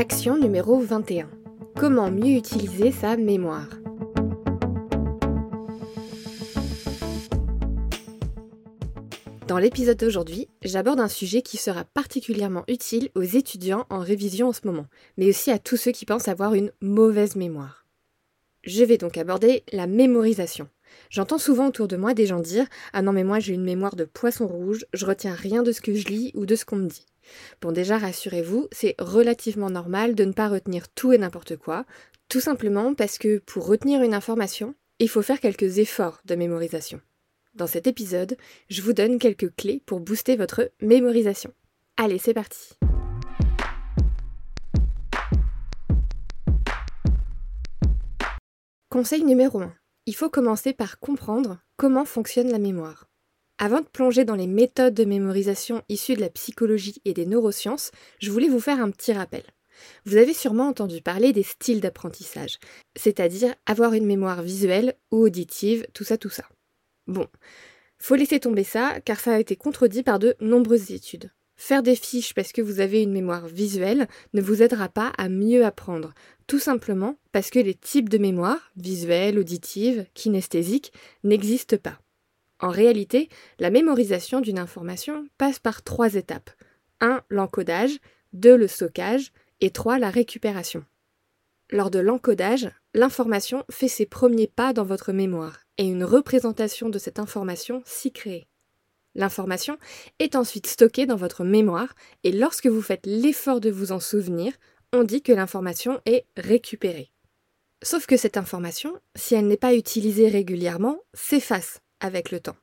Action numéro 21. Comment mieux utiliser sa mémoire? Dans l'épisode d'aujourd'hui, j'aborde un sujet qui sera particulièrement utile aux étudiants en révision en ce moment, mais aussi à tous ceux qui pensent avoir une mauvaise mémoire. Je vais donc aborder la mémorisation. J'entends souvent autour de moi des gens dire Ah non, mais moi j'ai une mémoire de poisson rouge, je retiens rien de ce que je lis ou de ce qu'on me dit. Bon, déjà, rassurez-vous, c'est relativement normal de ne pas retenir tout et n'importe quoi, tout simplement parce que pour retenir une information, il faut faire quelques efforts de mémorisation. Dans cet épisode, je vous donne quelques clés pour booster votre mémorisation. Allez, c'est parti Conseil numéro 1. Il faut commencer par comprendre comment fonctionne la mémoire. Avant de plonger dans les méthodes de mémorisation issues de la psychologie et des neurosciences, je voulais vous faire un petit rappel. Vous avez sûrement entendu parler des styles d'apprentissage, c'est-à-dire avoir une mémoire visuelle ou auditive, tout ça, tout ça. Bon, faut laisser tomber ça, car ça a été contredit par de nombreuses études. Faire des fiches parce que vous avez une mémoire visuelle ne vous aidera pas à mieux apprendre, tout simplement parce que les types de mémoire, visuelle, auditive, kinesthésique, n'existent pas. En réalité, la mémorisation d'une information passe par trois étapes. 1. L'encodage, 2. Le stockage et 3. La récupération. Lors de l'encodage, l'information fait ses premiers pas dans votre mémoire et une représentation de cette information s'y crée. L'information est ensuite stockée dans votre mémoire et lorsque vous faites l'effort de vous en souvenir, on dit que l'information est récupérée. Sauf que cette information, si elle n'est pas utilisée régulièrement, s'efface avec le temps.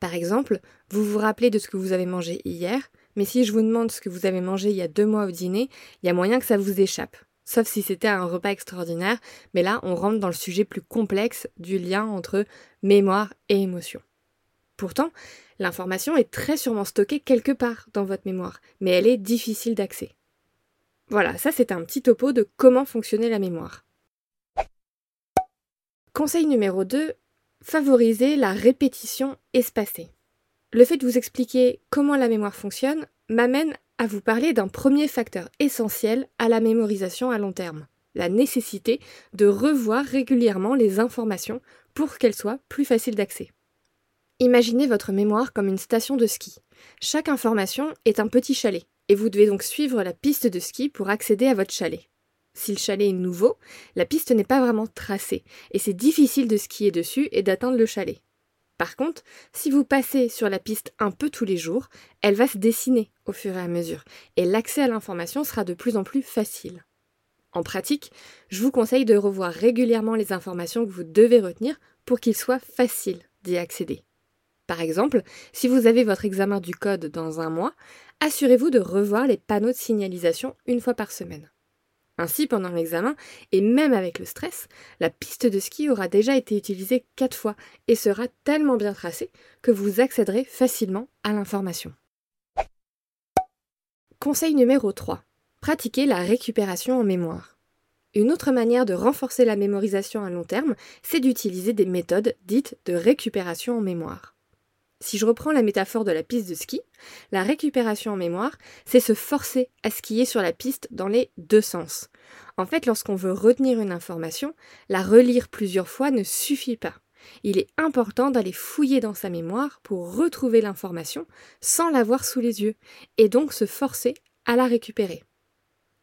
Par exemple, vous vous rappelez de ce que vous avez mangé hier, mais si je vous demande ce que vous avez mangé il y a deux mois au dîner, il y a moyen que ça vous échappe. Sauf si c'était un repas extraordinaire, mais là on rentre dans le sujet plus complexe du lien entre mémoire et émotion. Pourtant, l'information est très sûrement stockée quelque part dans votre mémoire, mais elle est difficile d'accès. Voilà, ça c'est un petit topo de comment fonctionnait la mémoire. Conseil numéro 2, Favoriser la répétition espacée. Le fait de vous expliquer comment la mémoire fonctionne m'amène à vous parler d'un premier facteur essentiel à la mémorisation à long terme, la nécessité de revoir régulièrement les informations pour qu'elles soient plus faciles d'accès. Imaginez votre mémoire comme une station de ski. Chaque information est un petit chalet, et vous devez donc suivre la piste de ski pour accéder à votre chalet. Si le chalet est nouveau, la piste n'est pas vraiment tracée, et c'est difficile de skier dessus et d'atteindre le chalet. Par contre, si vous passez sur la piste un peu tous les jours, elle va se dessiner au fur et à mesure, et l'accès à l'information sera de plus en plus facile. En pratique, je vous conseille de revoir régulièrement les informations que vous devez retenir pour qu'il soit facile d'y accéder. Par exemple, si vous avez votre examen du code dans un mois, assurez-vous de revoir les panneaux de signalisation une fois par semaine. Ainsi, pendant l'examen, et même avec le stress, la piste de ski aura déjà été utilisée quatre fois et sera tellement bien tracée que vous accéderez facilement à l'information. Conseil numéro 3. Pratiquez la récupération en mémoire. Une autre manière de renforcer la mémorisation à long terme, c'est d'utiliser des méthodes dites de récupération en mémoire. Si je reprends la métaphore de la piste de ski, la récupération en mémoire, c'est se forcer à skier sur la piste dans les deux sens. En fait, lorsqu'on veut retenir une information, la relire plusieurs fois ne suffit pas. Il est important d'aller fouiller dans sa mémoire pour retrouver l'information sans l'avoir sous les yeux, et donc se forcer à la récupérer.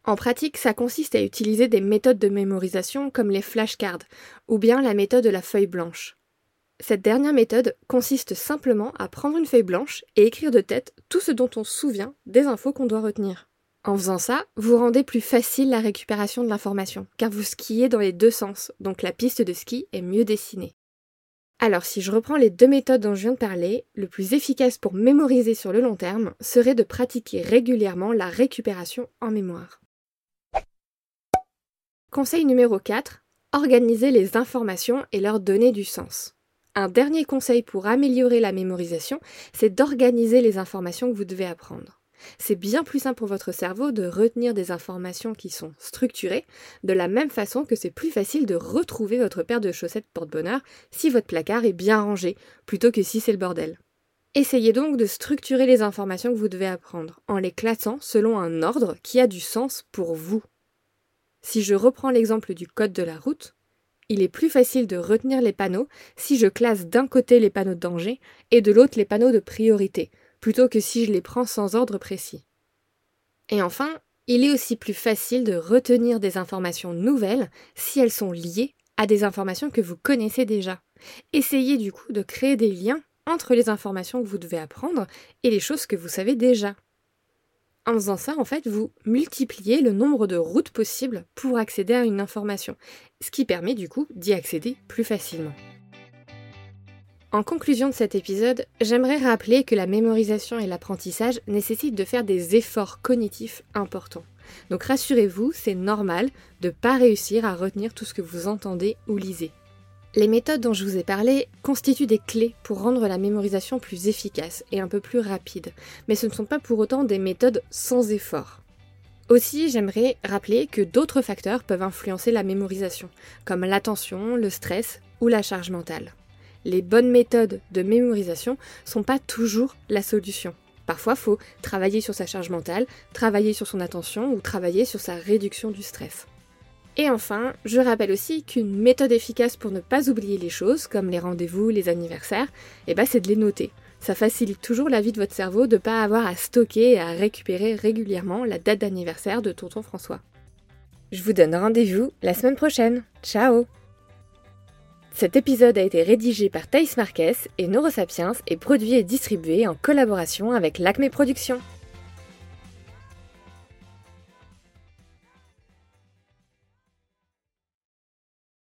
En pratique, ça consiste à utiliser des méthodes de mémorisation comme les flashcards, ou bien la méthode de la feuille blanche. Cette dernière méthode consiste simplement à prendre une feuille blanche et écrire de tête tout ce dont on se souvient des infos qu'on doit retenir. En faisant ça, vous rendez plus facile la récupération de l'information, car vous skiez dans les deux sens, donc la piste de ski est mieux dessinée. Alors si je reprends les deux méthodes dont je viens de parler, le plus efficace pour mémoriser sur le long terme serait de pratiquer régulièrement la récupération en mémoire. Conseil numéro 4. Organiser les informations et leur donner du sens. Un dernier conseil pour améliorer la mémorisation, c'est d'organiser les informations que vous devez apprendre. C'est bien plus simple pour votre cerveau de retenir des informations qui sont structurées, de la même façon que c'est plus facile de retrouver votre paire de chaussettes porte-bonheur si votre placard est bien rangé, plutôt que si c'est le bordel. Essayez donc de structurer les informations que vous devez apprendre, en les classant selon un ordre qui a du sens pour vous. Si je reprends l'exemple du code de la route, il est plus facile de retenir les panneaux si je classe d'un côté les panneaux de danger et de l'autre les panneaux de priorité, plutôt que si je les prends sans ordre précis. Et enfin, il est aussi plus facile de retenir des informations nouvelles si elles sont liées à des informations que vous connaissez déjà. Essayez du coup de créer des liens entre les informations que vous devez apprendre et les choses que vous savez déjà. En faisant ça, en fait, vous multipliez le nombre de routes possibles pour accéder à une information, ce qui permet du coup d'y accéder plus facilement. En conclusion de cet épisode, j'aimerais rappeler que la mémorisation et l'apprentissage nécessitent de faire des efforts cognitifs importants. Donc rassurez-vous, c'est normal de ne pas réussir à retenir tout ce que vous entendez ou lisez. Les méthodes dont je vous ai parlé constituent des clés pour rendre la mémorisation plus efficace et un peu plus rapide, mais ce ne sont pas pour autant des méthodes sans effort. Aussi, j'aimerais rappeler que d'autres facteurs peuvent influencer la mémorisation, comme l'attention, le stress ou la charge mentale. Les bonnes méthodes de mémorisation sont pas toujours la solution. Parfois, faut travailler sur sa charge mentale, travailler sur son attention ou travailler sur sa réduction du stress. Et enfin, je rappelle aussi qu'une méthode efficace pour ne pas oublier les choses, comme les rendez-vous, les anniversaires, eh ben c'est de les noter. Ça facilite toujours la vie de votre cerveau de ne pas avoir à stocker et à récupérer régulièrement la date d'anniversaire de tonton François. Je vous donne rendez-vous la semaine prochaine. Ciao Cet épisode a été rédigé par Thaïs Marquez et Neurosapiens et produit et distribué en collaboration avec l'Acme Productions.